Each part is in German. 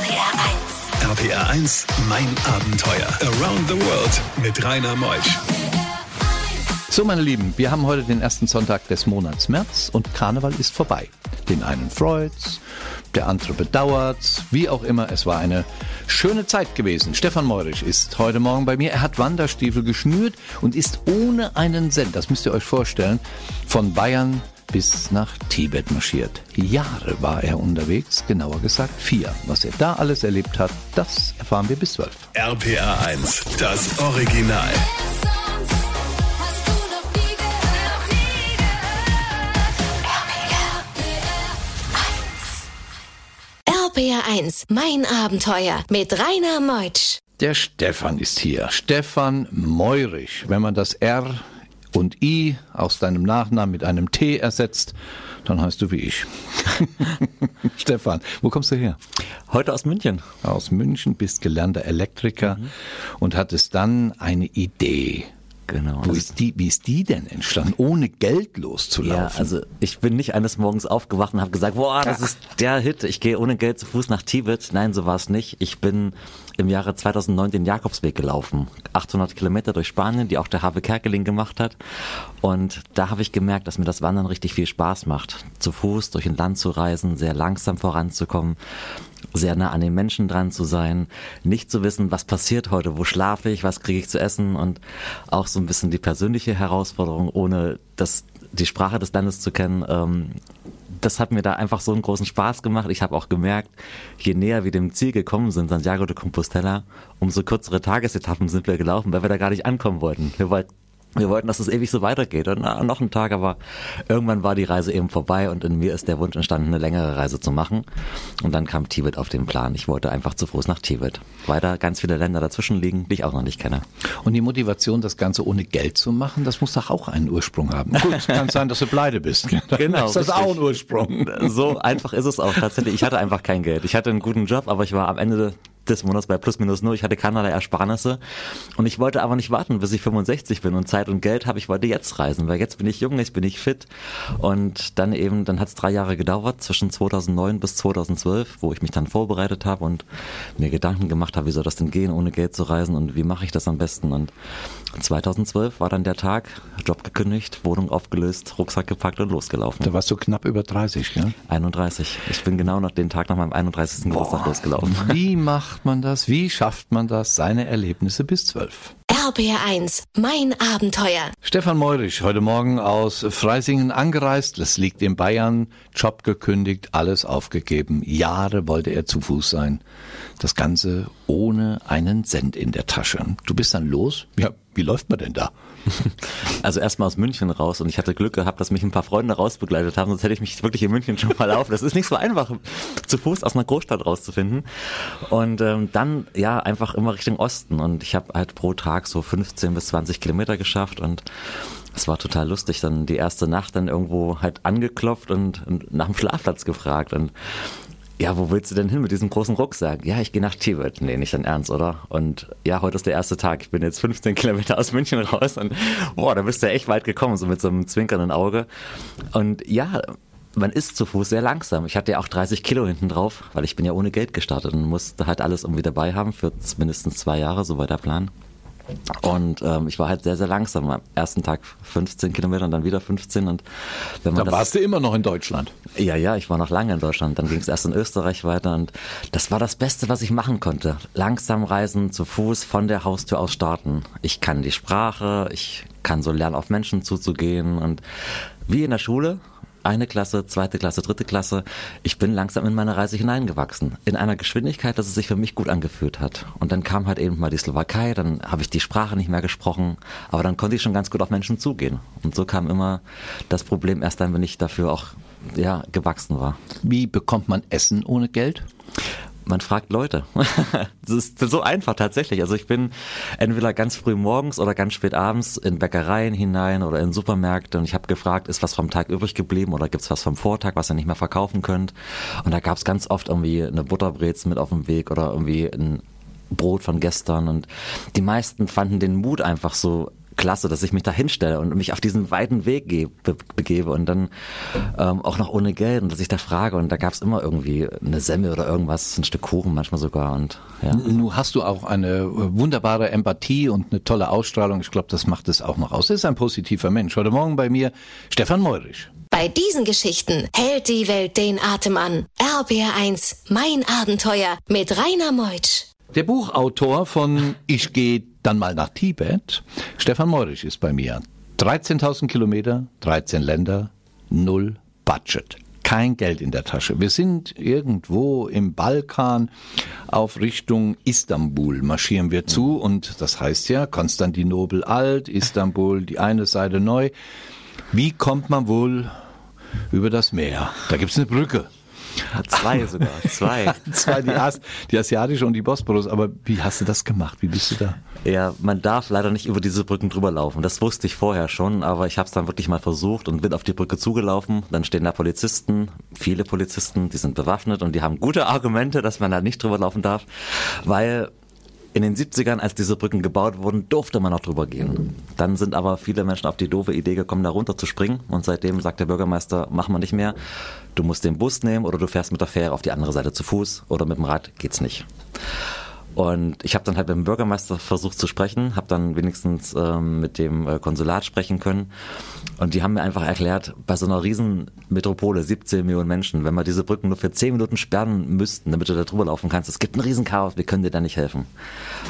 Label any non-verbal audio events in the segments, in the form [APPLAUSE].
RPR 1. RPR 1, mein Abenteuer. Around the World mit Rainer Meusch. So, meine Lieben, wir haben heute den ersten Sonntag des Monats März und Karneval ist vorbei. Den einen freut's, der andere bedauert's, wie auch immer, es war eine schöne Zeit gewesen. Stefan Meurisch ist heute Morgen bei mir. Er hat Wanderstiefel geschnürt und ist ohne einen Cent, das müsst ihr euch vorstellen, von Bayern bis nach Tibet marschiert. Jahre war er unterwegs, genauer gesagt vier. Was er da alles erlebt hat, das erfahren wir bis zwölf. RPR 1, das Original. RPR 1, mein Abenteuer mit Rainer Meutsch. Der Stefan ist hier. Stefan Meurich. Wenn man das R und I aus deinem Nachnamen mit einem T ersetzt, dann heißt du wie ich. [LAUGHS] Stefan, wo kommst du her? Heute aus München. Aus München, bist gelernter Elektriker mhm. und hattest dann eine Idee. Genau. Wo ist die, wie ist die denn entstanden, ohne Geld loszulaufen? Ja, also ich bin nicht eines Morgens aufgewacht und habe gesagt, boah, das ist der Hit, ich gehe ohne Geld zu Fuß nach Tibet. Nein, so war es nicht. Ich bin im Jahre 2009 den Jakobsweg gelaufen. 800 Kilometer durch Spanien, die auch der Habe Kerkeling gemacht hat. Und da habe ich gemerkt, dass mir das Wandern richtig viel Spaß macht. Zu Fuß durch ein Land zu reisen, sehr langsam voranzukommen, sehr nah an den Menschen dran zu sein, nicht zu wissen, was passiert heute, wo schlafe ich, was kriege ich zu essen und auch so ein bisschen die persönliche Herausforderung, ohne das, die Sprache des Landes zu kennen, ähm, das hat mir da einfach so einen großen Spaß gemacht. Ich habe auch gemerkt, je näher wir dem Ziel gekommen sind, Santiago de Compostela, umso kürzere Tagesetappen sind wir gelaufen, weil wir da gar nicht ankommen wollten. Wir wollten wir wollten, dass es ewig so weitergeht. Und na, noch ein Tag, aber irgendwann war die Reise eben vorbei und in mir ist der Wunsch entstanden, eine längere Reise zu machen. Und dann kam Tibet auf den Plan. Ich wollte einfach zu Fuß nach Tibet. Weiter ganz viele Länder dazwischen liegen, die ich auch noch nicht kenne. Und die Motivation, das Ganze ohne Geld zu machen, das muss doch auch einen Ursprung haben. Gut, es [LAUGHS] kann sein, dass du pleite bist. genau. [LAUGHS] Ist das richtig. auch ein Ursprung? So einfach ist es auch tatsächlich. Ich hatte einfach kein Geld. Ich hatte einen guten Job, aber ich war am Ende des Monats bei plus minus null. Ich hatte keinerlei Ersparnisse und ich wollte aber nicht warten, bis ich 65 bin und Zeit und Geld habe. Ich wollte jetzt reisen, weil jetzt bin ich jung, jetzt bin ich fit und dann eben, dann hat es drei Jahre gedauert zwischen 2009 bis 2012, wo ich mich dann vorbereitet habe und mir Gedanken gemacht habe, wie soll das denn gehen, ohne Geld zu reisen und wie mache ich das am besten und 2012 war dann der Tag, Job gekündigt, Wohnung aufgelöst, Rucksack gepackt und losgelaufen. Da warst du knapp über 30, gell? 31. Ich bin genau nach den Tag nach meinem 31. Geburtstag losgelaufen. [LAUGHS] Wie macht man das? Wie schafft man das? Seine Erlebnisse bis 12. RBR1, mein Abenteuer. Stefan Meurich, heute Morgen aus Freisingen angereist. Das liegt in Bayern. Job gekündigt, alles aufgegeben. Jahre wollte er zu Fuß sein. Das Ganze ohne einen Cent in der Tasche. Du bist dann los? Ja, wie läuft man denn da? [LAUGHS] Also erstmal aus München raus und ich hatte Glück gehabt, dass mich ein paar Freunde rausbegleitet haben, sonst hätte ich mich wirklich in München schon mal laufen. Das ist nicht so einfach, zu Fuß aus einer Großstadt rauszufinden. Und ähm, dann ja einfach immer Richtung Osten und ich habe halt pro Tag so 15 bis 20 Kilometer geschafft und es war total lustig. Dann die erste Nacht dann irgendwo halt angeklopft und, und nach dem Schlafplatz gefragt und ja, wo willst du denn hin mit diesem großen Rucksack? Ja, ich gehe nach Tibet. Nee, nicht dein Ernst, oder? Und ja, heute ist der erste Tag. Ich bin jetzt 15 Kilometer aus München raus und boah, da bist du echt weit gekommen, so mit so einem zwinkernden Auge. Und ja, man ist zu Fuß sehr langsam. Ich hatte ja auch 30 Kilo hinten drauf, weil ich bin ja ohne Geld gestartet und musste halt alles irgendwie dabei haben für mindestens zwei Jahre, so war der Plan. Und ähm, ich war halt sehr, sehr langsam. Am ersten Tag 15 Kilometer und dann wieder 15. Und wenn man da warst du immer noch in Deutschland. Ja, ja, ich war noch lange in Deutschland. Dann ging es erst in Österreich weiter und das war das Beste, was ich machen konnte. Langsam reisen, zu Fuß von der Haustür aus starten. Ich kann die Sprache, ich kann so lernen, auf Menschen zuzugehen und wie in der Schule eine Klasse, zweite Klasse, dritte Klasse. Ich bin langsam in meine Reise hineingewachsen. In einer Geschwindigkeit, dass es sich für mich gut angefühlt hat. Und dann kam halt eben mal die Slowakei, dann habe ich die Sprache nicht mehr gesprochen, aber dann konnte ich schon ganz gut auf Menschen zugehen. Und so kam immer das Problem erst dann, wenn ich dafür auch ja, gewachsen war. Wie bekommt man Essen ohne Geld? Man fragt Leute. [LAUGHS] das ist so einfach tatsächlich. Also ich bin entweder ganz früh morgens oder ganz spät abends in Bäckereien hinein oder in Supermärkte und ich habe gefragt, ist was vom Tag übrig geblieben oder gibt's was vom Vortag, was ihr nicht mehr verkaufen könnt? Und da gab's ganz oft irgendwie eine Butterbrezel mit auf dem Weg oder irgendwie ein Brot von gestern und die meisten fanden den Mut einfach so klasse, dass ich mich da hinstelle und mich auf diesen weiten Weg be begebe und dann ähm, auch noch ohne Geld und dass ich da frage und da gab es immer irgendwie eine Semmel oder irgendwas, ein Stück Kuchen manchmal sogar und ja. Nun hast du auch eine wunderbare Empathie und eine tolle Ausstrahlung. Ich glaube, das macht es auch noch aus. Das ist ein positiver Mensch. Heute Morgen bei mir Stefan Meurisch. Bei diesen Geschichten hält die Welt den Atem an. RBR1, mein Abenteuer mit Rainer Meutsch. Der Buchautor von Ich gehe dann mal nach Tibet, Stefan Meurisch, ist bei mir. 13.000 Kilometer, 13 Länder, null Budget. Kein Geld in der Tasche. Wir sind irgendwo im Balkan auf Richtung Istanbul marschieren wir zu und das heißt ja Konstantinopel alt, Istanbul die eine Seite neu. Wie kommt man wohl über das Meer? Da gibt's eine Brücke. Zwei [LAUGHS] sogar, zwei. zwei, die, As die asiatische und die Bosporus. Aber wie hast du das gemacht? Wie bist du da? Ja, man darf leider nicht über diese Brücken drüber laufen. Das wusste ich vorher schon, aber ich habe es dann wirklich mal versucht und bin auf die Brücke zugelaufen. Dann stehen da Polizisten, viele Polizisten, die sind bewaffnet und die haben gute Argumente, dass man da nicht drüber laufen darf, weil in den 70ern, als diese Brücken gebaut wurden, durfte man noch drüber gehen. Dann sind aber viele Menschen auf die doofe Idee gekommen, da runter zu springen. Und seitdem sagt der Bürgermeister, mach mal nicht mehr. Du musst den Bus nehmen oder du fährst mit der Fähre auf die andere Seite zu Fuß oder mit dem Rad geht's nicht. Und ich habe dann halt mit dem Bürgermeister versucht zu sprechen, habe dann wenigstens ähm, mit dem äh, Konsulat sprechen können. Und die haben mir einfach erklärt, bei so einer riesen Metropole, 17 Millionen Menschen, wenn wir diese Brücken nur für 10 Minuten sperren müssten, damit du da drüber laufen kannst, es gibt ein Riesenchaos, wir können dir da nicht helfen.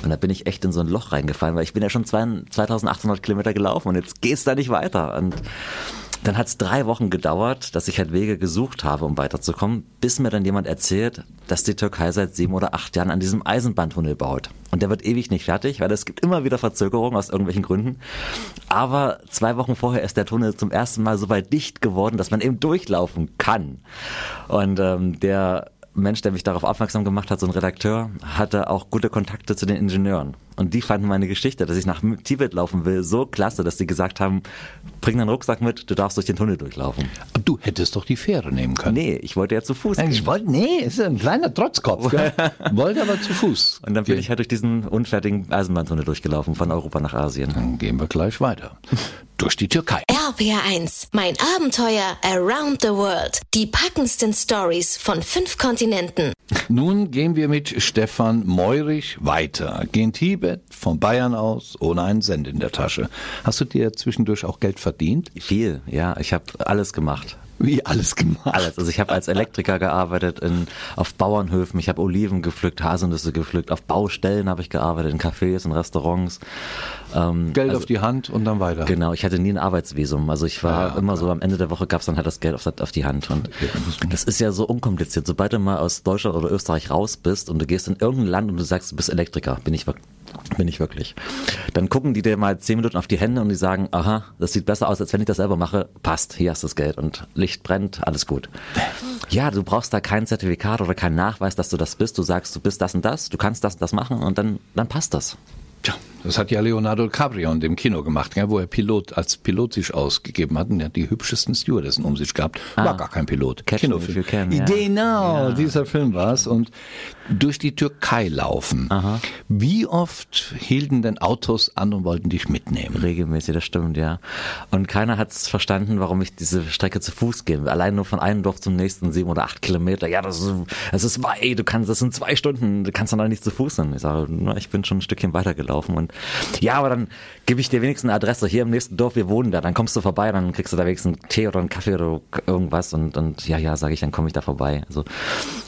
Und da bin ich echt in so ein Loch reingefallen, weil ich bin ja schon 2800 Kilometer gelaufen und jetzt geht's da nicht weiter. Und dann hat es drei Wochen gedauert, dass ich halt Wege gesucht habe, um weiterzukommen, bis mir dann jemand erzählt, dass die Türkei seit sieben oder acht Jahren an diesem Eisenbahntunnel baut. Und der wird ewig nicht fertig, weil es gibt immer wieder Verzögerungen aus irgendwelchen Gründen. Aber zwei Wochen vorher ist der Tunnel zum ersten Mal so weit dicht geworden, dass man eben durchlaufen kann. Und ähm, der Mensch, der mich darauf aufmerksam gemacht hat, so ein Redakteur, hatte auch gute Kontakte zu den Ingenieuren. Und die fanden meine Geschichte, dass ich nach Tibet laufen will, so klasse, dass sie gesagt haben, bring deinen Rucksack mit, du darfst durch den Tunnel durchlaufen. Du hättest doch die Fähre nehmen können. Nee, ich wollte ja zu Fuß Nein. Ich wollte, nee, ist ein kleiner Trotzkopf. Gell? [LAUGHS] wollte aber zu Fuß. Und dann bin ich halt durch diesen unfertigen Eisenbahntunnel durchgelaufen, von Europa nach Asien. Dann gehen wir gleich weiter. [LAUGHS] Durch die Türkei. RPR1, mein Abenteuer around the world. Die packendsten Stories von fünf Kontinenten. Nun gehen wir mit Stefan Meurich weiter. Gehen Tibet von Bayern aus ohne einen Cent in der Tasche. Hast du dir zwischendurch auch Geld verdient? Viel, ja. Ich habe alles gemacht. Wie alles gemacht? Alles. Also ich habe als Elektriker gearbeitet in, auf Bauernhöfen, ich habe Oliven gepflückt, Haselnüsse gepflückt, auf Baustellen habe ich gearbeitet, in Cafés und Restaurants. Ähm, Geld also, auf die Hand und dann weiter. Genau, ich hatte nie ein Arbeitsvisum. Also ich war Ja, immer so, am Ende der Woche gab's dann halt das Geld auf, auf die Hand. Und das ist ja so unkompliziert. Sobald du mal aus Deutschland oder Österreich raus bist und du gehst in irgendein Land und du sagst, du bist Elektriker, bin ich wirklich. Bin ich wirklich. Dann gucken die dir mal zehn Minuten auf die Hände und die sagen, aha, das sieht besser aus, als wenn ich das selber mache. Passt, hier hast du das Geld und Licht brennt, alles gut. Ja, du brauchst da kein Zertifikat oder keinen Nachweis, dass du das bist. Du sagst, du bist das und das, du kannst das und das machen und dann, dann passt das. Tja, das hat ja Leonardo DiCaprio in dem Kino gemacht, ja, wo er Pilot als Pilot sich ausgegeben hat. Und er hat die hübschesten Stewardessen um sich gehabt. War Ah. gar kein Pilot. Catch You Can, ja. Genau, dieser Film war's. Und durch die Türkei laufen. Wie oft hielten denn Autos an und wollten dich mitnehmen? Regelmäßig, das stimmt, ja. Und keiner hat es verstanden, warum ich diese Strecke zu Fuß will. Allein nur von einem Dorf zum nächsten, sieben oder acht Kilometer. Ja, das ist, das ist weit, du kannst, das sind zwei Stunden, du kannst doch nicht zu Fuß sein. Ich sage, ich bin schon ein Stückchen weitergelaufen. Und ja, aber dann gebe ich dir wenigstens eine Adresse. Hier im nächsten Dorf, wir wohnen da. Dann kommst du vorbei, dann kriegst du da wenigstens einen Tee oder einen Kaffee oder irgendwas. Und, und ja, ja, sage ich, dann komme ich da vorbei. Also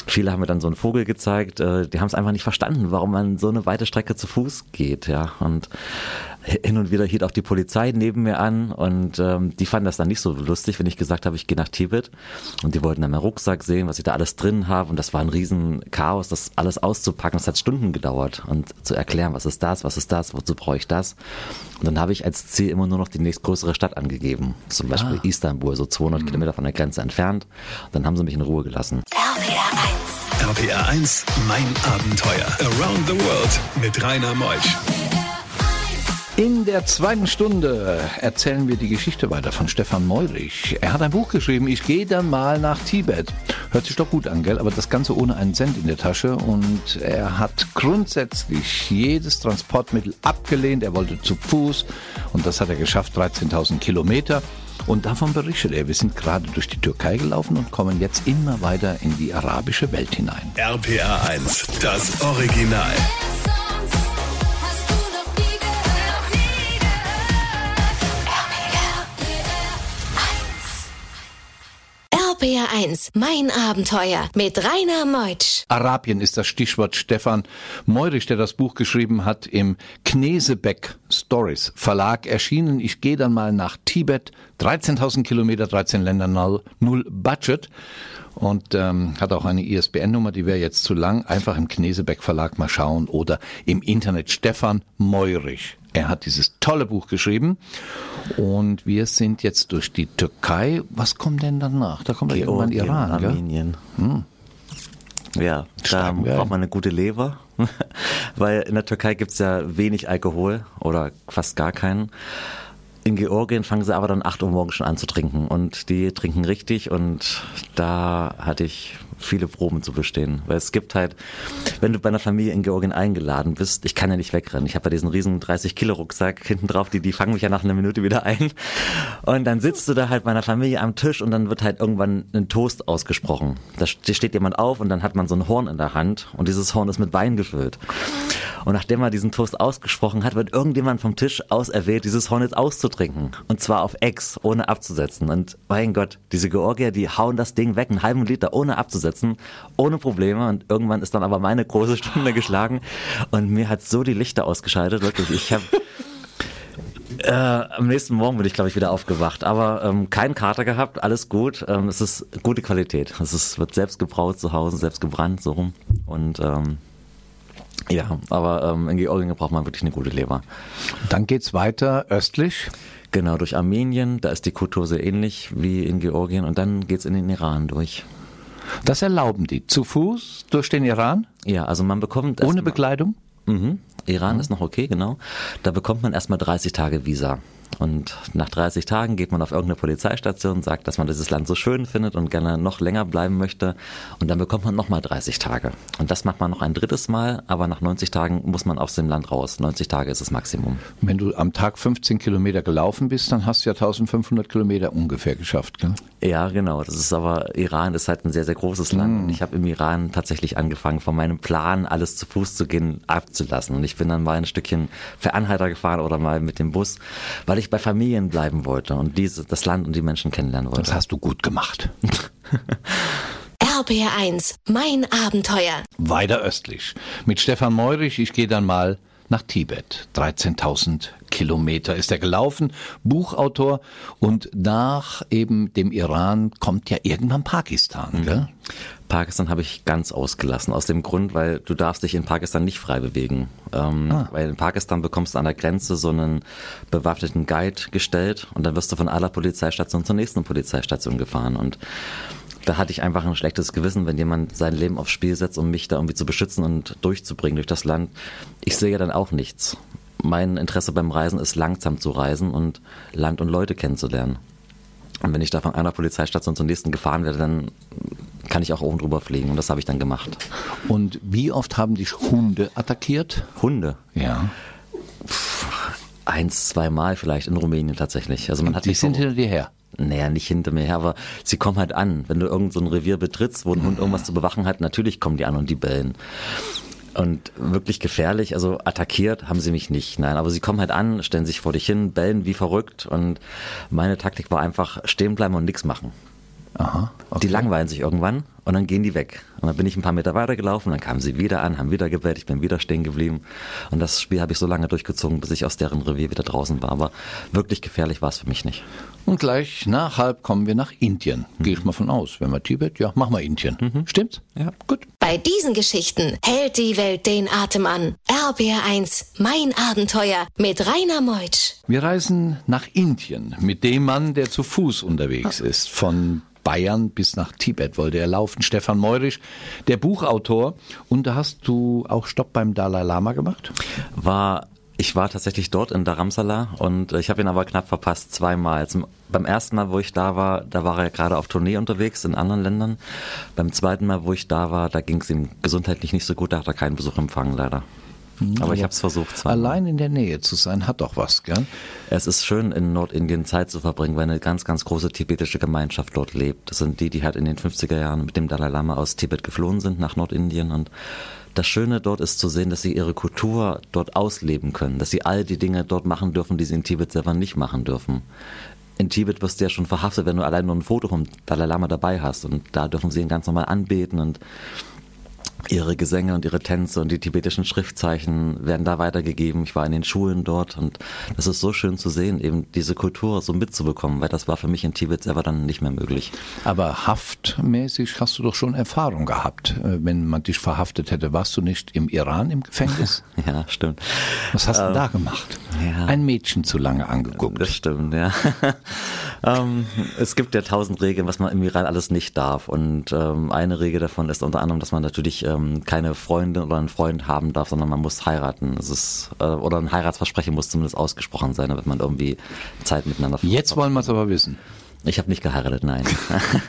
viele haben mir dann so einen Vogel gezeigt. äh, Die haben es einfach nicht verstanden, warum man so eine weite Strecke zu Fuß geht. Ja, und hin und wieder hielt auch die Polizei neben mir an und ähm, die fanden das dann nicht so lustig, wenn ich gesagt habe, ich gehe nach Tibet und die wollten dann meinen Rucksack sehen, was ich da alles drin habe und das war ein riesen Chaos, das alles auszupacken. Das hat Stunden gedauert und zu erklären, was ist das, was ist das, wozu brauche ich das. Und dann habe ich als Ziel immer nur noch die nächstgrößere Stadt angegeben, zum Beispiel Istanbul, so 200 Kilometer von der Grenze entfernt. Und dann haben sie mich in Ruhe gelassen. RPR1. RPR 1, mein Abenteuer. Around the World mit Rainer Meusch. In der zweiten Stunde erzählen wir die Geschichte weiter von Stefan Meurich. Er hat ein Buch geschrieben, ich gehe dann mal nach Tibet. Hört sich doch gut an, gell? Aber das Ganze ohne einen Cent in der Tasche. Und er hat grundsätzlich jedes Transportmittel abgelehnt. Er wollte zu Fuß und das hat er geschafft, 13.000 Kilometer. Und davon berichtet er. Wir sind gerade durch die Türkei gelaufen und kommen jetzt immer weiter in die arabische Welt hinein. RPA 1, das Original. 1, mein Abenteuer mit Rainer Meutsch. Arabien ist das Stichwort Stefan Meurich, der das Buch geschrieben hat, im Knesebeck Stories Verlag erschienen. Ich gehe dann mal nach Tibet, 13.000 Kilometer, 13 Länder, null, Budget. Und ähm, hat auch eine ISBN-Nummer, die wäre jetzt zu lang. Einfach im Knesebeck Verlag mal schauen oder im Internet Stefan Meurich. Er hat dieses tolle Buch geschrieben und wir sind jetzt durch die Türkei. Was kommt denn danach? Da kommt irgendwann Iran? Armenien. Ja, da braucht man eine gute Leber, [LAUGHS] weil in der Türkei gibt's ja wenig Alkohol oder fast gar keinen. In Georgien fangen sie aber dann 8 Uhr morgens schon an zu trinken und die trinken richtig und da hatte ich viele Proben zu bestehen, weil es gibt halt, wenn du bei einer Familie in Georgien eingeladen bist, ich kann ja nicht wegrennen. Ich habe ja diesen riesen 30 Kilo Rucksack hinten drauf, die die fangen mich ja nach einer Minute wieder ein und dann sitzt du da halt bei einer Familie am Tisch und dann wird halt irgendwann ein Toast ausgesprochen. Da steht jemand auf und dann hat man so ein Horn in der Hand und dieses Horn ist mit Wein gefüllt. Und nachdem er diesen Toast ausgesprochen hat, wird irgendjemand vom Tisch auserwählt, dieses Horn jetzt auszutrinken. Und zwar auf Ex, ohne abzusetzen. Und mein Gott, diese Georgier, die hauen das Ding weg, einen halben Liter, ohne abzusetzen, ohne Probleme. Und irgendwann ist dann aber meine große Stunde [LAUGHS] geschlagen. Und mir hat so die Lichter ausgeschaltet, wirklich. Ich habe äh, am nächsten Morgen bin ich, glaube ich, wieder aufgewacht. Aber ähm, keinen Kater gehabt, alles gut. Ähm, es ist gute Qualität. Es ist, wird selbst gebraut zu Hause, selbst gebrannt, so rum. Und ähm, ja, aber ähm, in Georgien braucht man wirklich eine gute Leber. Dann geht's weiter östlich. Genau, durch Armenien, da ist die Kultur sehr ähnlich wie in Georgien und dann geht's in den Iran durch. Das erlauben die. Zu Fuß durch den Iran? Ja, also man bekommt Ohne Bekleidung? Mhm. Iran ist noch okay, genau. Da bekommt man erstmal 30 Tage Visa. Und nach 30 Tagen geht man auf irgendeine Polizeistation, sagt, dass man dieses Land so schön findet und gerne noch länger bleiben möchte. Und dann bekommt man nochmal 30 Tage. Und das macht man noch ein drittes Mal, aber nach 90 Tagen muss man aus dem Land raus. 90 Tage ist das Maximum. Wenn du am Tag 15 Kilometer gelaufen bist, dann hast du ja 1500 Kilometer ungefähr geschafft. Gell? Ja, genau. Das ist aber, Iran ist halt ein sehr, sehr großes Land. Und ich habe im Iran tatsächlich angefangen, von meinem Plan, alles zu Fuß zu gehen, abzulassen. Und ich bin dann mal ein Stückchen für Anhalter gefahren oder mal mit dem Bus, weil ich bei Familien bleiben wollte und diese, das Land und die Menschen kennenlernen wollte. Das hast du gut gemacht. [LAUGHS] RPR 1, mein Abenteuer. Weiter östlich. Mit Stefan Meurich, ich gehe dann mal nach Tibet. 13.000 Kilometer ist er gelaufen, Buchautor. Und nach eben dem Iran kommt ja irgendwann Pakistan. Gell? Pakistan habe ich ganz ausgelassen. Aus dem Grund, weil du darfst dich in Pakistan nicht frei bewegen. Ähm, Ah. Weil in Pakistan bekommst du an der Grenze so einen bewaffneten Guide gestellt und dann wirst du von aller Polizeistation zur nächsten Polizeistation gefahren. Und da hatte ich einfach ein schlechtes Gewissen, wenn jemand sein Leben aufs Spiel setzt, um mich da irgendwie zu beschützen und durchzubringen durch das Land. Ich sehe ja dann auch nichts. Mein Interesse beim Reisen ist langsam zu reisen und Land und Leute kennenzulernen. Und wenn ich da von einer Polizeistation zur nächsten gefahren werde, dann kann ich auch oben drüber fliegen. Und das habe ich dann gemacht. Und wie oft haben dich Hunde attackiert? Hunde. Ja. Eins, zweimal vielleicht in Rumänien tatsächlich. Also man hat Die sind so, hinter dir her. Naja, nicht hinter mir her, aber sie kommen halt an. Wenn du irgend so ein Revier betrittst, wo ein Hund irgendwas zu bewachen hat, natürlich kommen die an und die bellen. Und wirklich gefährlich, also attackiert haben sie mich nicht, nein, aber sie kommen halt an, stellen sich vor dich hin, bellen wie verrückt und meine Taktik war einfach stehen bleiben und nichts machen. Aha. Die langweilen sich irgendwann und dann gehen die weg. Und dann bin ich ein paar Meter weitergelaufen, dann kamen sie wieder an, haben wieder gebellt, ich bin wieder stehen geblieben. Und das Spiel habe ich so lange durchgezogen, bis ich aus deren Revier wieder draußen war. Aber wirklich gefährlich war es für mich nicht. Und gleich nach halb kommen wir nach Indien. Gehe ich mal von aus. Wenn wir Tibet, ja, machen wir Indien. Stimmt's? Ja. Gut. Bei diesen Geschichten hält die Welt den Atem an. RPR 1, mein Abenteuer mit Rainer Meutsch. Wir reisen nach Indien mit dem Mann, der zu Fuß unterwegs ist. Von Bayern bis nach Tibet wollte er laufen. Stefan Meurich, der Buchautor. Und da hast du auch Stopp beim Dalai Lama gemacht? War Ich war tatsächlich dort in Dharamsala und ich habe ihn aber knapp verpasst, zweimal. Zum, beim ersten Mal, wo ich da war, da war er gerade auf Tournee unterwegs in anderen Ländern. Beim zweiten Mal, wo ich da war, da ging es ihm gesundheitlich nicht so gut, da hat er keinen Besuch empfangen, leider. Aber ich habe es versucht. zweimal. Allein in der Nähe zu sein, hat doch was, gell? Es ist schön, in Nordindien Zeit zu verbringen, weil eine ganz, ganz große tibetische Gemeinschaft dort lebt. Das sind die, die halt in den 50er Jahren mit dem Dalai Lama aus Tibet geflohen sind nach Nordindien. Und das Schöne dort ist zu sehen, dass sie ihre Kultur dort ausleben können, dass sie all die Dinge dort machen dürfen, die sie in Tibet selber nicht machen dürfen. In Tibet wirst du ja schon verhaftet, wenn du allein nur ein Foto vom Dalai Lama dabei hast. Und da dürfen sie ihn ganz normal anbeten und ihre Gesänge und ihre Tänze und die tibetischen Schriftzeichen werden da weitergegeben. Ich war in den Schulen dort und das ist so schön zu sehen, eben diese Kultur so mitzubekommen, weil das war für mich in Tibet selber dann nicht mehr möglich. Aber haftmäßig hast du doch schon Erfahrung gehabt, äh, wenn man dich verhaftet hätte. Warst du nicht im Iran im Gefängnis? [LAUGHS] Ja, stimmt. Was hast du da gemacht? ja. Ein Mädchen zu lange angeguckt. Das stimmt, ja. [LAUGHS] ähm, es gibt ja tausend Regeln, was man im Iran alles nicht darf. Und ähm, eine Regel davon ist unter anderem, dass man natürlich ähm, keine Freundin oder einen Freund haben darf, sondern man muss heiraten. Es ist, äh, oder ein Heiratsversprechen muss zumindest ausgesprochen sein, damit man irgendwie Zeit miteinander Jetzt wollen wir es aber wissen. Ich habe nicht geheiratet, nein.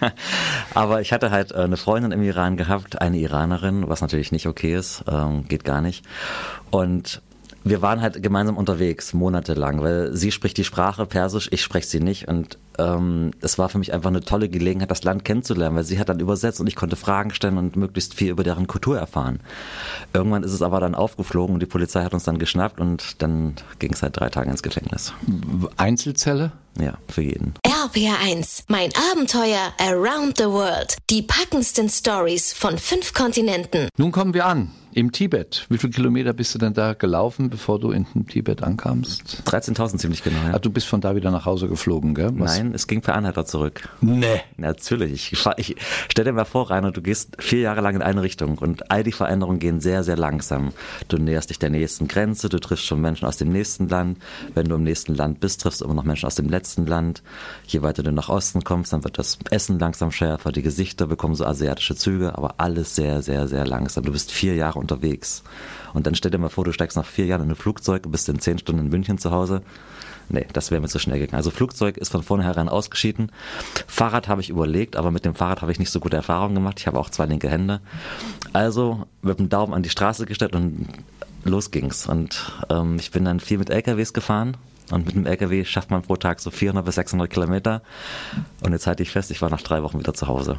[LAUGHS] Aber ich hatte halt äh, eine Freundin im Iran gehabt, eine Iranerin, was natürlich nicht okay ist, ähm, geht gar nicht. Und wir waren halt gemeinsam unterwegs, monatelang, weil sie spricht die Sprache Persisch, ich spreche sie nicht. Und ähm, es war für mich einfach eine tolle Gelegenheit, das Land kennenzulernen, weil sie hat dann übersetzt und ich konnte Fragen stellen und möglichst viel über deren Kultur erfahren. Irgendwann ist es aber dann aufgeflogen und die Polizei hat uns dann geschnappt und dann ging es halt drei Tage ins Gefängnis. Einzelzelle? Ja, für jeden. RPR1, mein Abenteuer around the world. Die packendsten Stories von fünf Kontinenten. Nun kommen wir an, im Tibet. Wie viele Kilometer bist du denn da gelaufen, bevor du in den Tibet ankamst? 13.000 ziemlich genau. Ja. Ah, du bist von da wieder nach Hause geflogen, gell? Was? Nein, es ging per Anhalter zurück. Nee. Natürlich. Ich, ich stell dir mal vor, Rainer, du gehst vier Jahre lang in eine Richtung und all die Veränderungen gehen sehr, sehr langsam. Du näherst dich der nächsten Grenze, du triffst schon Menschen aus dem nächsten Land. Wenn du im nächsten Land bist, triffst du immer noch Menschen aus dem letzten Land. Je weiter du nach Osten kommst, dann wird das Essen langsam schärfer, die Gesichter bekommen so asiatische Züge, aber alles sehr, sehr, sehr langsam. Du bist vier Jahre unterwegs. Und dann stell dir mal vor, du steigst nach vier Jahren in ein Flugzeug und bist in zehn Stunden in München zu Hause. Nee, das wäre mir zu schnell gegangen. Also Flugzeug ist von vornherein ausgeschieden. Fahrrad habe ich überlegt, aber mit dem Fahrrad habe ich nicht so gute Erfahrungen gemacht. Ich habe auch zwei linke Hände. Also mit dem Daumen an die Straße gestellt und los ging's. Und ähm, ich bin dann viel mit LKWs gefahren. Und mit dem LKW schafft man pro Tag so 400 bis 600 Kilometer. Und jetzt halte ich fest, ich war nach drei Wochen wieder zu Hause.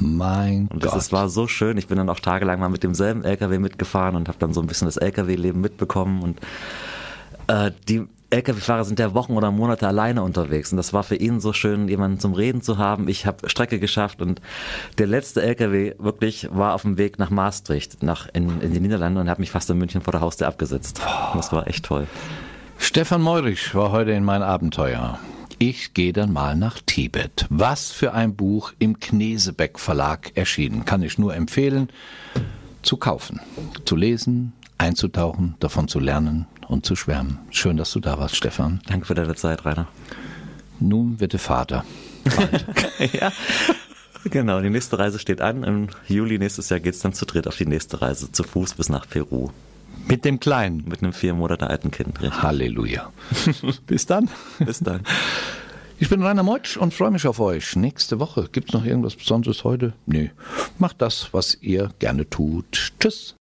Mein Und das Gott. ist, war so schön. Ich bin dann auch tagelang mal mit demselben LKW mitgefahren und habe dann so ein bisschen das LKW-Leben mitbekommen. Und äh, die LKW-Fahrer sind ja Wochen oder Monate alleine unterwegs. Und das war für ihn so schön, jemanden zum Reden zu haben. Ich habe Strecke geschafft und der letzte LKW wirklich war auf dem Weg nach Maastricht, nach in, in die Niederlande und hat mich fast in München vor der Haustür abgesetzt. Das war echt toll. Stefan Meurich war heute in mein Abenteuer. Ich gehe dann mal nach Tibet. Was für ein Buch im Knesebeck Verlag erschienen. Kann ich nur empfehlen, zu kaufen, zu lesen, einzutauchen, davon zu lernen und zu schwärmen. Schön, dass du da warst, Stefan. Danke für deine Zeit, Rainer. Nun wird der Vater. [LAUGHS] ja. Genau, die nächste Reise steht an. Im Juli nächstes Jahr geht's dann zu dritt auf die nächste Reise, zu Fuß bis nach Peru. Mit dem Kleinen. Mit einem vier Monate alten Kind. Richtig. Halleluja. [LAUGHS] Bis dann. Bis dann. Ich bin Rainer Meutsch und freue mich auf euch. Nächste Woche. Gibt's noch irgendwas Besonderes heute? Nee. Macht das, was ihr gerne tut. Tschüss.